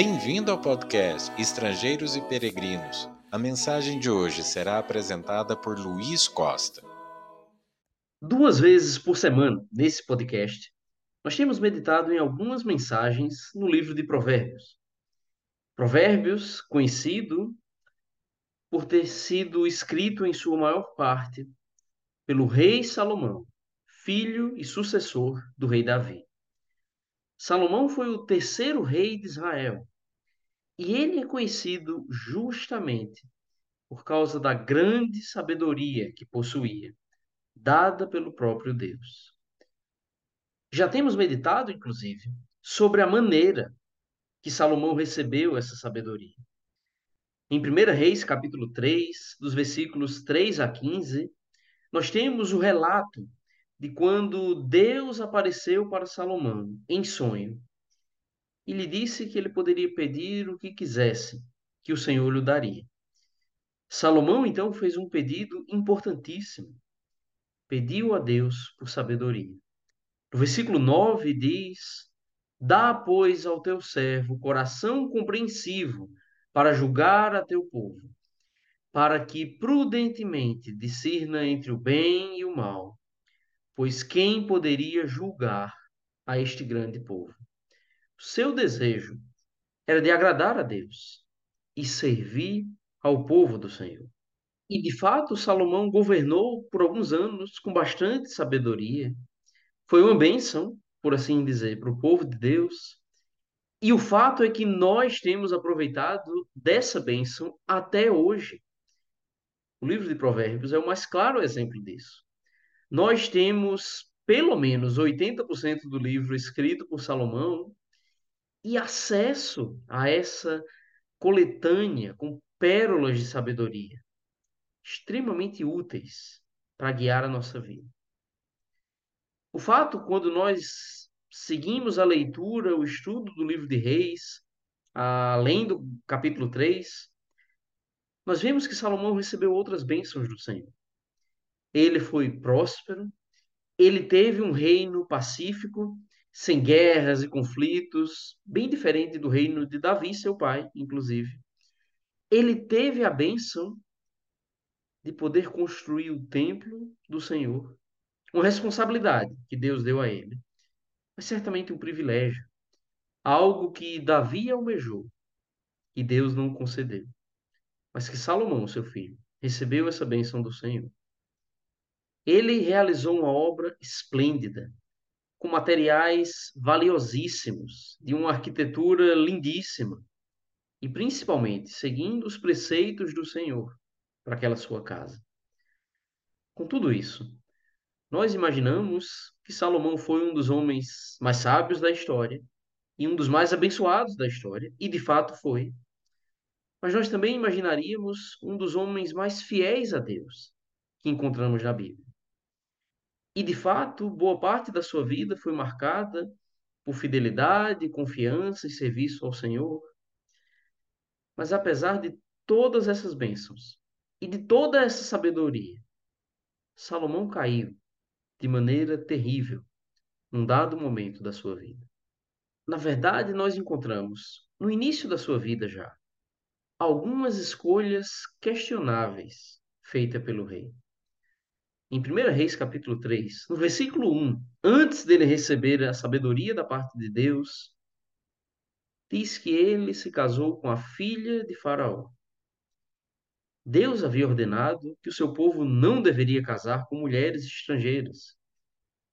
Bem-vindo ao podcast Estrangeiros e Peregrinos. A mensagem de hoje será apresentada por Luiz Costa. Duas vezes por semana, nesse podcast, nós temos meditado em algumas mensagens no livro de Provérbios. Provérbios, conhecido por ter sido escrito em sua maior parte pelo rei Salomão, filho e sucessor do rei Davi. Salomão foi o terceiro rei de Israel e ele é conhecido justamente por causa da grande sabedoria que possuía, dada pelo próprio Deus. Já temos meditado, inclusive, sobre a maneira que Salomão recebeu essa sabedoria. Em 1 Reis, capítulo 3, dos versículos 3 a 15, nós temos o relato de quando Deus apareceu para Salomão em sonho e lhe disse que ele poderia pedir o que quisesse, que o Senhor lhe daria. Salomão então fez um pedido importantíssimo. Pediu a Deus por sabedoria. No versículo 9 diz: Dá, pois, ao teu servo coração compreensivo para julgar a teu povo, para que prudentemente discirna entre o bem e o mal Pois quem poderia julgar a este grande povo? Seu desejo era de agradar a Deus e servir ao povo do Senhor. E de fato, Salomão governou por alguns anos com bastante sabedoria. Foi uma bênção, por assim dizer, para o povo de Deus. E o fato é que nós temos aproveitado dessa bênção até hoje. O livro de Provérbios é o mais claro exemplo disso nós temos pelo menos 80% do livro escrito por Salomão e acesso a essa coletânea com pérolas de sabedoria extremamente úteis para guiar a nossa vida. O fato, quando nós seguimos a leitura, o estudo do livro de Reis, além do capítulo 3, nós vemos que Salomão recebeu outras bênçãos do Senhor ele foi próspero, ele teve um reino pacífico, sem guerras e conflitos, bem diferente do reino de Davi, seu pai, inclusive. Ele teve a bênção de poder construir o templo do Senhor, uma responsabilidade que Deus deu a ele, mas certamente um privilégio, algo que Davi almejou e Deus não concedeu, mas que Salomão, seu filho, recebeu essa bênção do Senhor. Ele realizou uma obra esplêndida, com materiais valiosíssimos, de uma arquitetura lindíssima, e principalmente seguindo os preceitos do Senhor para aquela sua casa. Com tudo isso, nós imaginamos que Salomão foi um dos homens mais sábios da história e um dos mais abençoados da história, e de fato foi. Mas nós também imaginaríamos um dos homens mais fiéis a Deus que encontramos na Bíblia. E, de fato, boa parte da sua vida foi marcada por fidelidade, confiança e serviço ao Senhor. Mas, apesar de todas essas bênçãos e de toda essa sabedoria, Salomão caiu de maneira terrível num dado momento da sua vida. Na verdade, nós encontramos, no início da sua vida já, algumas escolhas questionáveis feitas pelo rei em 1 Reis capítulo 3, no versículo 1, antes dele receber a sabedoria da parte de Deus, diz que ele se casou com a filha de Faraó. Deus havia ordenado que o seu povo não deveria casar com mulheres estrangeiras.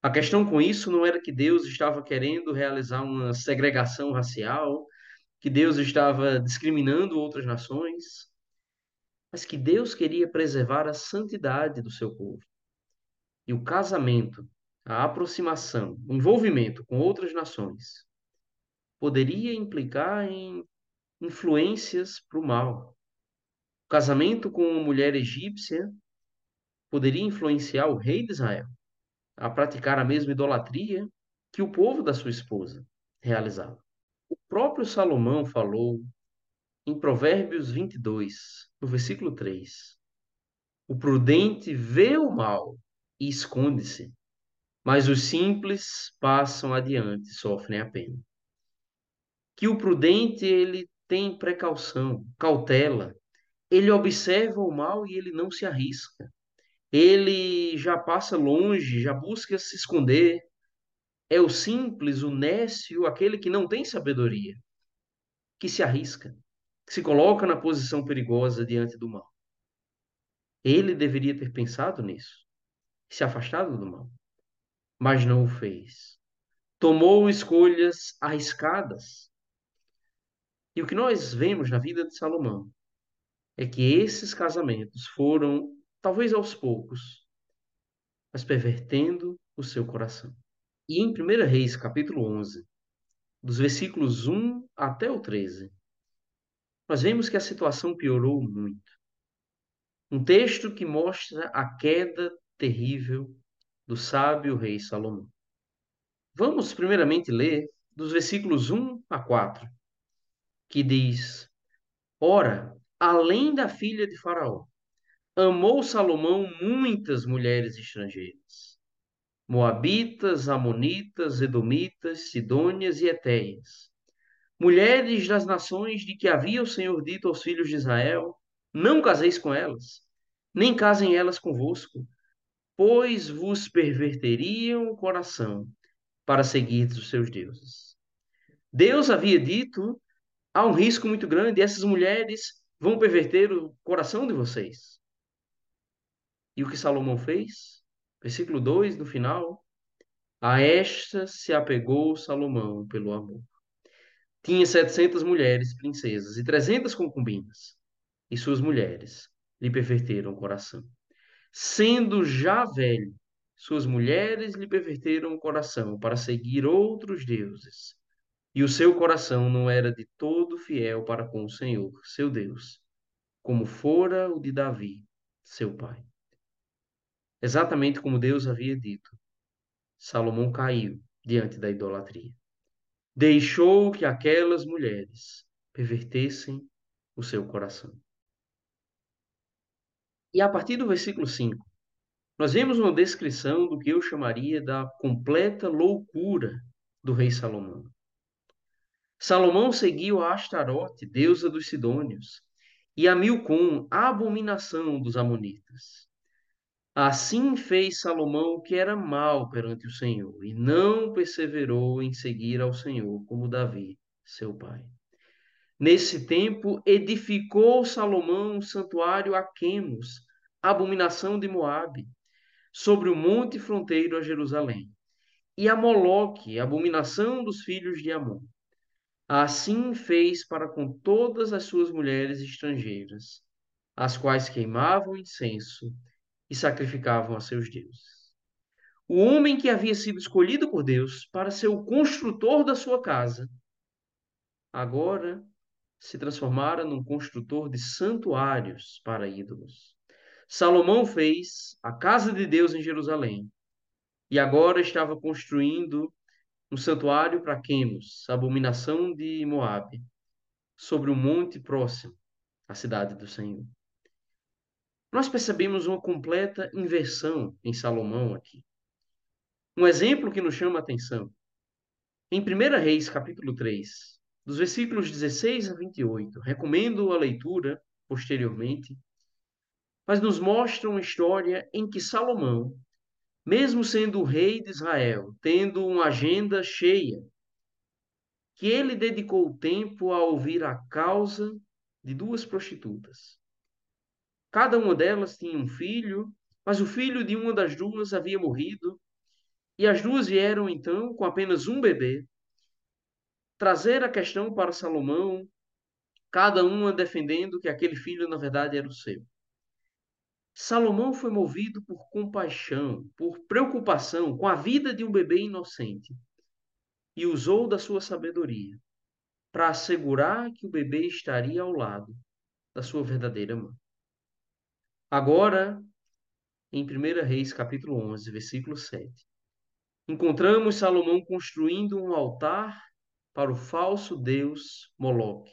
A questão com isso não era que Deus estava querendo realizar uma segregação racial, que Deus estava discriminando outras nações, mas que Deus queria preservar a santidade do seu povo. E o casamento, a aproximação, o envolvimento com outras nações poderia implicar em influências para o mal. O casamento com uma mulher egípcia poderia influenciar o rei de Israel a praticar a mesma idolatria que o povo da sua esposa realizava. O próprio Salomão falou em Provérbios 22, no versículo 3: O prudente vê o mal e esconde-se. Mas os simples passam adiante, sofrem a pena. que o prudente ele tem precaução, cautela, ele observa o mal e ele não se arrisca. Ele já passa longe, já busca se esconder. É o simples, o nécio, aquele que não tem sabedoria, que se arrisca, que se coloca na posição perigosa diante do mal. Ele deveria ter pensado nisso, se afastado do mal, mas não o fez. Tomou escolhas arriscadas. E o que nós vemos na vida de Salomão é que esses casamentos foram, talvez aos poucos, mas pervertendo o seu coração. E em 1 Reis, capítulo 11, dos versículos 1 até o 13, nós vemos que a situação piorou muito. Um texto que mostra a queda terrível do sábio rei Salomão. Vamos primeiramente ler dos versículos 1 a 4, que diz: Ora, além da filha de Faraó, amou Salomão muitas mulheres estrangeiras, moabitas, amonitas, edomitas, sidônias e etéias, mulheres das nações de que havia o Senhor dito aos filhos de Israel: Não caseis com elas, nem casem elas convosco, pois vos perverteriam o coração para seguir os seus deuses. Deus havia dito: há um risco muito grande, essas mulheres vão perverter o coração de vocês. E o que Salomão fez? Versículo 2, no final. A esta se apegou Salomão pelo amor. Tinha setecentas mulheres, princesas, e trezentas concubinas, e suas mulheres lhe perverteram o coração. Sendo já velho, suas mulheres lhe perverteram o coração para seguir outros deuses, e o seu coração não era de todo fiel para com o Senhor, seu Deus, como fora o de Davi, seu pai. Exatamente como Deus havia dito, Salomão caiu diante da idolatria. Deixou que aquelas mulheres pervertessem o seu coração. E a partir do versículo 5, nós vemos uma descrição do que eu chamaria da completa loucura do rei Salomão. Salomão seguiu a Astarote, deusa dos Sidônios, e a Milcom, a abominação dos Amonitas. Assim fez Salomão o que era mal perante o Senhor, e não perseverou em seguir ao Senhor como Davi, seu pai. Nesse tempo, edificou Salomão um santuário a Quemos, abominação de Moabe, sobre o monte fronteiro a Jerusalém, e a Moloque, abominação dos filhos de Amon. Assim fez para com todas as suas mulheres estrangeiras, as quais queimavam incenso e sacrificavam a seus deuses. O homem que havia sido escolhido por Deus para ser o construtor da sua casa, agora se transformara num construtor de santuários para ídolos. Salomão fez a casa de Deus em Jerusalém e agora estava construindo um santuário para Quemos, abominação de Moabe, sobre um monte próximo à cidade do Senhor. Nós percebemos uma completa inversão em Salomão aqui. Um exemplo que nos chama a atenção. Em 1 Reis, capítulo 3, dos versículos 16 a 28, recomendo a leitura posteriormente, mas nos mostra uma história em que Salomão, mesmo sendo o rei de Israel, tendo uma agenda cheia, que ele dedicou tempo a ouvir a causa de duas prostitutas. Cada uma delas tinha um filho, mas o filho de uma das duas havia morrido, e as duas vieram então com apenas um bebê trazer a questão para Salomão, cada uma defendendo que aquele filho na verdade era o seu. Salomão foi movido por compaixão, por preocupação com a vida de um bebê inocente e usou da sua sabedoria para assegurar que o bebê estaria ao lado da sua verdadeira mãe. Agora, em 1 Reis, capítulo 11, versículo 7, encontramos Salomão construindo um altar para o falso deus Moloque.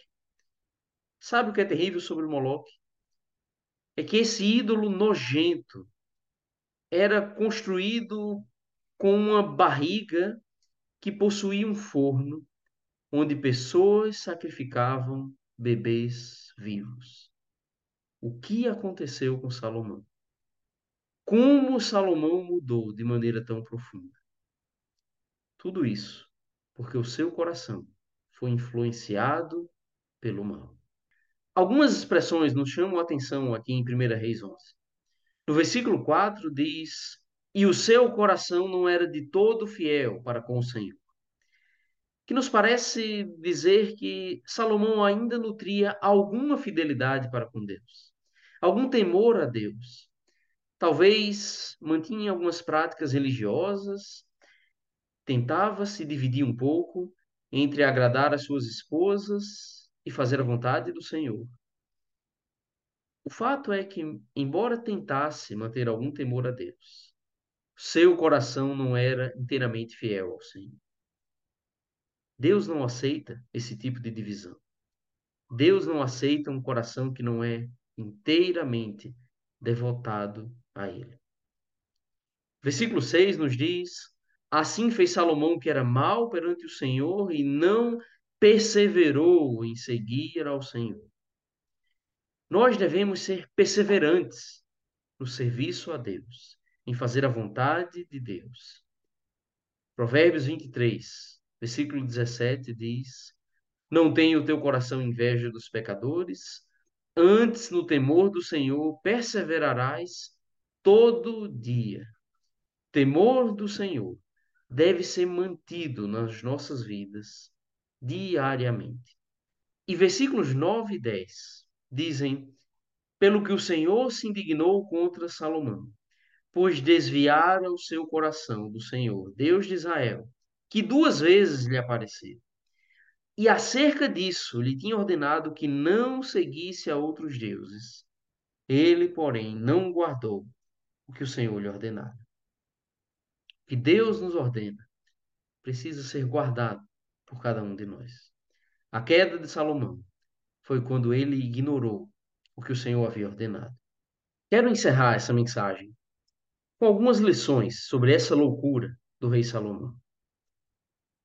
Sabe o que é terrível sobre o Moloque? é que esse ídolo nojento era construído com uma barriga que possuía um forno onde pessoas sacrificavam bebês vivos. O que aconteceu com Salomão? Como Salomão mudou de maneira tão profunda? Tudo isso porque o seu coração foi influenciado pelo mal. Algumas expressões nos chamam a atenção aqui em 1 Reis 11. No versículo 4 diz: E o seu coração não era de todo fiel para com o Senhor. Que nos parece dizer que Salomão ainda nutria alguma fidelidade para com Deus, algum temor a Deus. Talvez mantinha algumas práticas religiosas, tentava se dividir um pouco entre agradar as suas esposas e fazer a vontade do Senhor. O fato é que, embora tentasse manter algum temor a Deus, seu coração não era inteiramente fiel ao Senhor. Deus não aceita esse tipo de divisão. Deus não aceita um coração que não é inteiramente devotado a Ele. Versículo 6 nos diz: Assim fez Salomão que era mal perante o Senhor e não perseverou em seguir ao Senhor. Nós devemos ser perseverantes no serviço a Deus, em fazer a vontade de Deus. Provérbios 23, versículo 17 diz: Não tenha o teu coração inveja dos pecadores, antes no temor do Senhor perseverarás todo dia. Temor do Senhor deve ser mantido nas nossas vidas diariamente. E versículos 9 e 10 dizem: Pelo que o Senhor se indignou contra Salomão, pois desviara o seu coração do Senhor, Deus de Israel, que duas vezes lhe apareceu. E acerca disso lhe tinha ordenado que não seguisse a outros deuses. Ele, porém, não guardou o que o Senhor lhe ordenara. Que Deus nos ordena precisa ser guardado por cada um de nós. A queda de Salomão foi quando ele ignorou o que o Senhor havia ordenado. Quero encerrar essa mensagem com algumas lições sobre essa loucura do rei Salomão.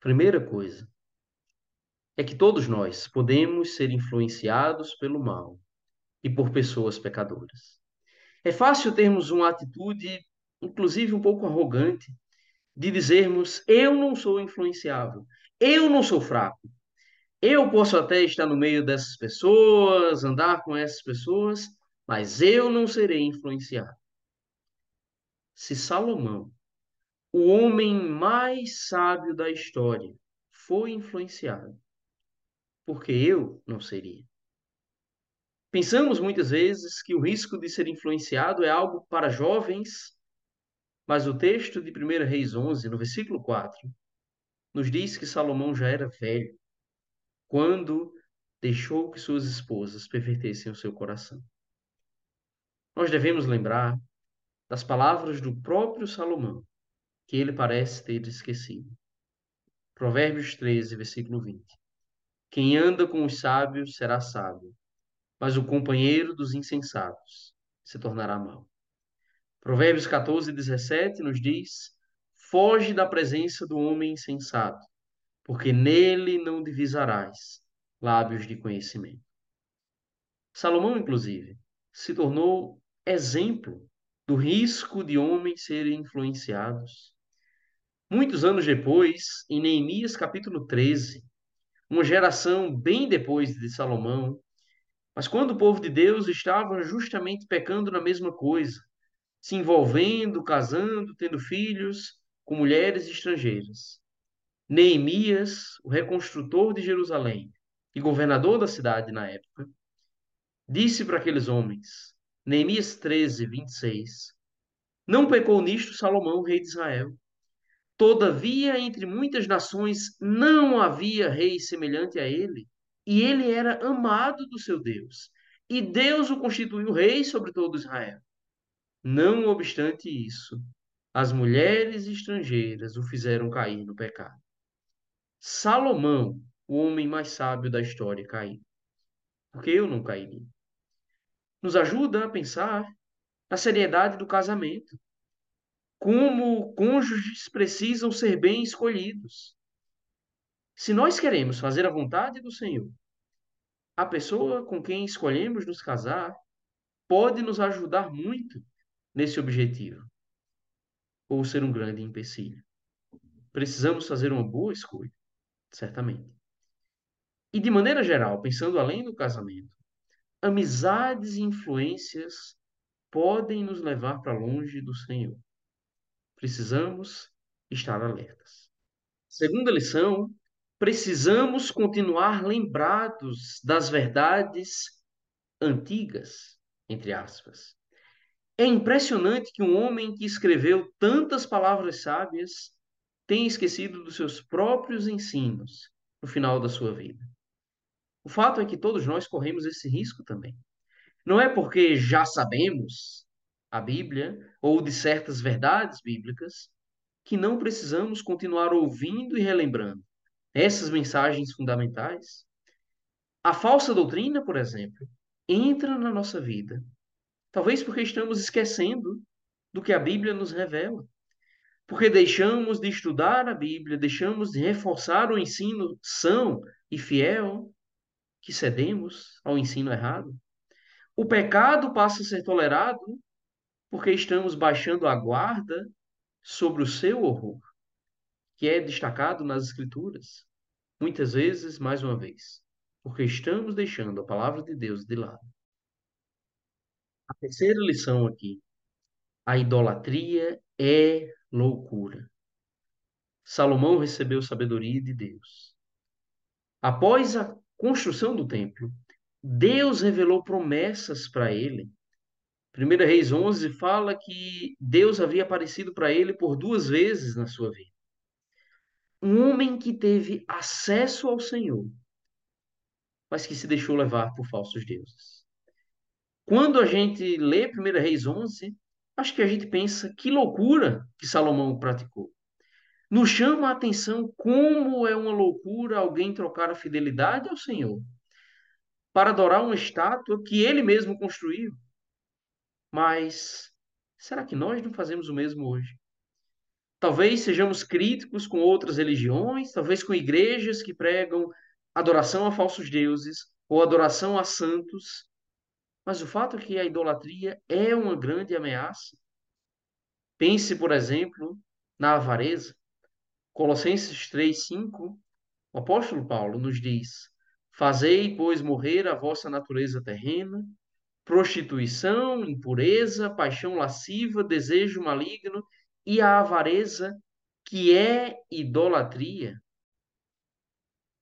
Primeira coisa é que todos nós podemos ser influenciados pelo mal e por pessoas pecadoras. É fácil termos uma atitude, inclusive um pouco arrogante, de dizermos: eu não sou influenciável, eu não sou fraco. Eu posso até estar no meio dessas pessoas, andar com essas pessoas, mas eu não serei influenciado. Se Salomão, o homem mais sábio da história, foi influenciado, porque eu não seria. Pensamos muitas vezes que o risco de ser influenciado é algo para jovens mas o texto de 1 Reis 11, no versículo 4, nos diz que Salomão já era velho quando deixou que suas esposas pervertessem o seu coração. Nós devemos lembrar das palavras do próprio Salomão, que ele parece ter esquecido. Provérbios 13, versículo 20. Quem anda com os sábios será sábio, mas o companheiro dos insensatos se tornará mau. Provérbios 14, 17 nos diz: Foge da presença do homem insensato, porque nele não divisarás lábios de conhecimento. Salomão, inclusive, se tornou exemplo do risco de homens serem influenciados. Muitos anos depois, em Neemias capítulo 13, uma geração bem depois de Salomão, mas quando o povo de Deus estava justamente pecando na mesma coisa, se envolvendo, casando, tendo filhos com mulheres estrangeiras. Neemias, o reconstrutor de Jerusalém e governador da cidade na época, disse para aqueles homens, Neemias 13, 26, Não pecou nisto Salomão, rei de Israel. Todavia, entre muitas nações não havia rei semelhante a ele, e ele era amado do seu Deus. E Deus o constituiu rei sobre todo Israel. Não obstante isso, as mulheres estrangeiras o fizeram cair no pecado. Salomão, o homem mais sábio da história, caiu. Porque eu não cairia. Nos ajuda a pensar na seriedade do casamento. Como cônjuges precisam ser bem escolhidos. Se nós queremos fazer a vontade do Senhor, a pessoa com quem escolhemos nos casar pode nos ajudar muito nesse objetivo, ou ser um grande empecilho. Precisamos fazer uma boa escolha, certamente. E de maneira geral, pensando além do casamento, amizades e influências podem nos levar para longe do Senhor. Precisamos estar alertas. Segunda lição, precisamos continuar lembrados das verdades antigas, entre aspas. É impressionante que um homem que escreveu tantas palavras sábias tenha esquecido dos seus próprios ensinos no final da sua vida. O fato é que todos nós corremos esse risco também. Não é porque já sabemos a Bíblia ou de certas verdades bíblicas que não precisamos continuar ouvindo e relembrando essas mensagens fundamentais. A falsa doutrina, por exemplo, entra na nossa vida, talvez porque estamos esquecendo do que a Bíblia nos revela. Porque deixamos de estudar a Bíblia, deixamos de reforçar o ensino são e fiel que cedemos ao ensino errado. O pecado passa a ser tolerado porque estamos baixando a guarda sobre o seu horror, que é destacado nas Escrituras. Muitas vezes, mais uma vez, porque estamos deixando a palavra de Deus de lado. A terceira lição aqui: a idolatria é loucura. Salomão recebeu sabedoria de Deus. Após a construção do templo, Deus revelou promessas para ele. 1 Reis 11 fala que Deus havia aparecido para ele por duas vezes na sua vida. Um homem que teve acesso ao Senhor, mas que se deixou levar por falsos deuses. Quando a gente lê 1 Reis 11, acho que a gente pensa que loucura que Salomão praticou. Nos chama a atenção como é uma loucura alguém trocar a fidelidade ao Senhor para adorar uma estátua que ele mesmo construiu. Mas será que nós não fazemos o mesmo hoje? Talvez sejamos críticos com outras religiões, talvez com igrejas que pregam adoração a falsos deuses ou adoração a santos, mas o fato é que a idolatria é uma grande ameaça. Pense, por exemplo, na avareza. Colossenses 3:5, o apóstolo Paulo nos diz: Fazei, pois, morrer a vossa natureza terrena, prostituição, impureza, paixão lasciva, desejo maligno e a avareza, que é idolatria.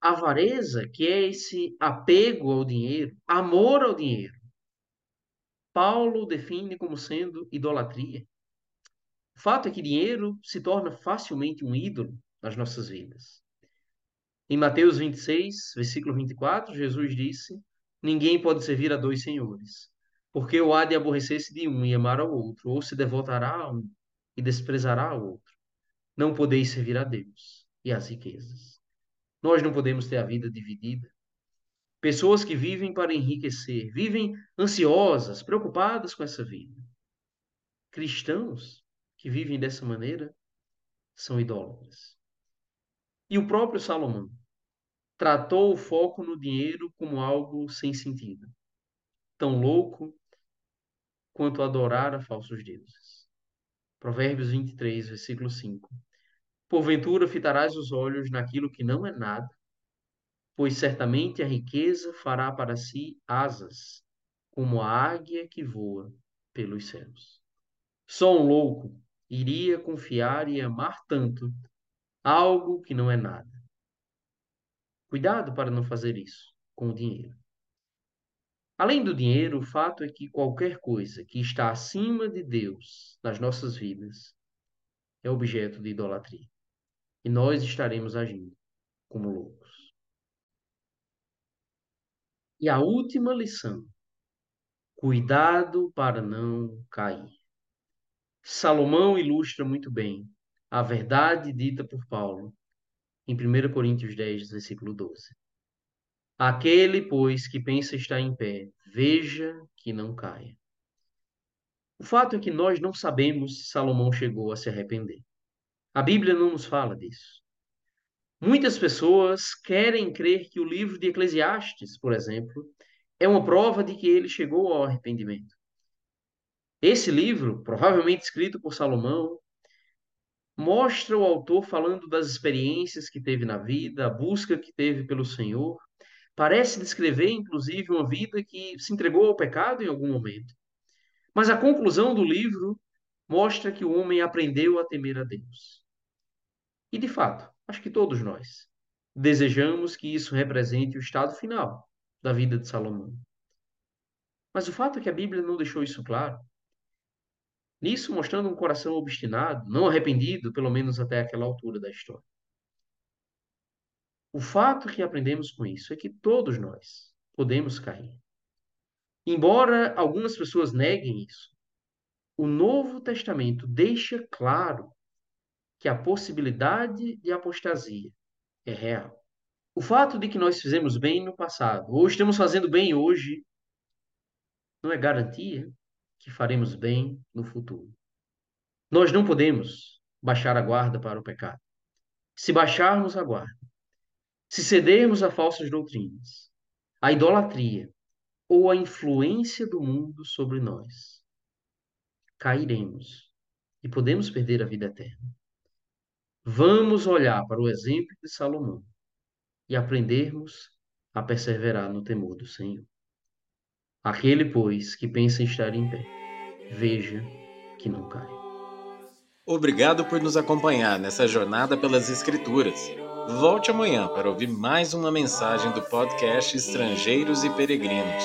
Avareza, que é esse apego ao dinheiro, amor ao dinheiro. Paulo define como sendo idolatria. O fato é que dinheiro se torna facilmente um ídolo nas nossas vidas. Em Mateus 26, versículo 24, Jesus disse: Ninguém pode servir a dois senhores, porque o há de aborrecer-se de um e amar ao outro, ou se devotará a um e desprezará ao outro. Não podeis servir a Deus e às riquezas. Nós não podemos ter a vida dividida. Pessoas que vivem para enriquecer, vivem ansiosas, preocupadas com essa vida. Cristãos que vivem dessa maneira são idólatras. E o próprio Salomão tratou o foco no dinheiro como algo sem sentido, tão louco quanto adorar a falsos deuses. Provérbios 23, versículo 5. Porventura fitarás os olhos naquilo que não é nada, pois certamente a riqueza fará para si asas, como a águia que voa pelos céus. Só um louco iria confiar e amar tanto algo que não é nada. Cuidado para não fazer isso com o dinheiro. Além do dinheiro, o fato é que qualquer coisa que está acima de Deus nas nossas vidas é objeto de idolatria. E nós estaremos agindo como loucos. E a última lição: cuidado para não cair. Salomão ilustra muito bem a verdade dita por Paulo em 1 Coríntios 10, versículo 12. Aquele, pois, que pensa estar em pé, veja que não caia. O fato é que nós não sabemos se Salomão chegou a se arrepender. A Bíblia não nos fala disso. Muitas pessoas querem crer que o livro de Eclesiastes, por exemplo, é uma prova de que ele chegou ao arrependimento. Esse livro, provavelmente escrito por Salomão, mostra o autor falando das experiências que teve na vida, a busca que teve pelo Senhor. Parece descrever, inclusive, uma vida que se entregou ao pecado em algum momento. Mas a conclusão do livro mostra que o homem aprendeu a temer a Deus. E, de fato, acho que todos nós desejamos que isso represente o estado final da vida de Salomão. Mas o fato é que a Bíblia não deixou isso claro. Nisso, mostrando um coração obstinado, não arrependido, pelo menos até aquela altura da história. O fato que aprendemos com isso é que todos nós podemos cair. Embora algumas pessoas neguem isso, o Novo Testamento deixa claro que a possibilidade de apostasia é real. O fato de que nós fizemos bem no passado, ou estamos fazendo bem hoje, não é garantia que faremos bem no futuro. Nós não podemos baixar a guarda para o pecado. Se baixarmos a guarda, se cedermos a falsas doutrinas, a idolatria ou a influência do mundo sobre nós, cairemos e podemos perder a vida eterna. Vamos olhar para o exemplo de Salomão e aprendermos a perseverar no temor do Senhor. Aquele, pois, que pensa em estar em pé, veja que não cai. Obrigado por nos acompanhar nessa jornada pelas Escrituras. Volte amanhã para ouvir mais uma mensagem do podcast Estrangeiros e Peregrinos.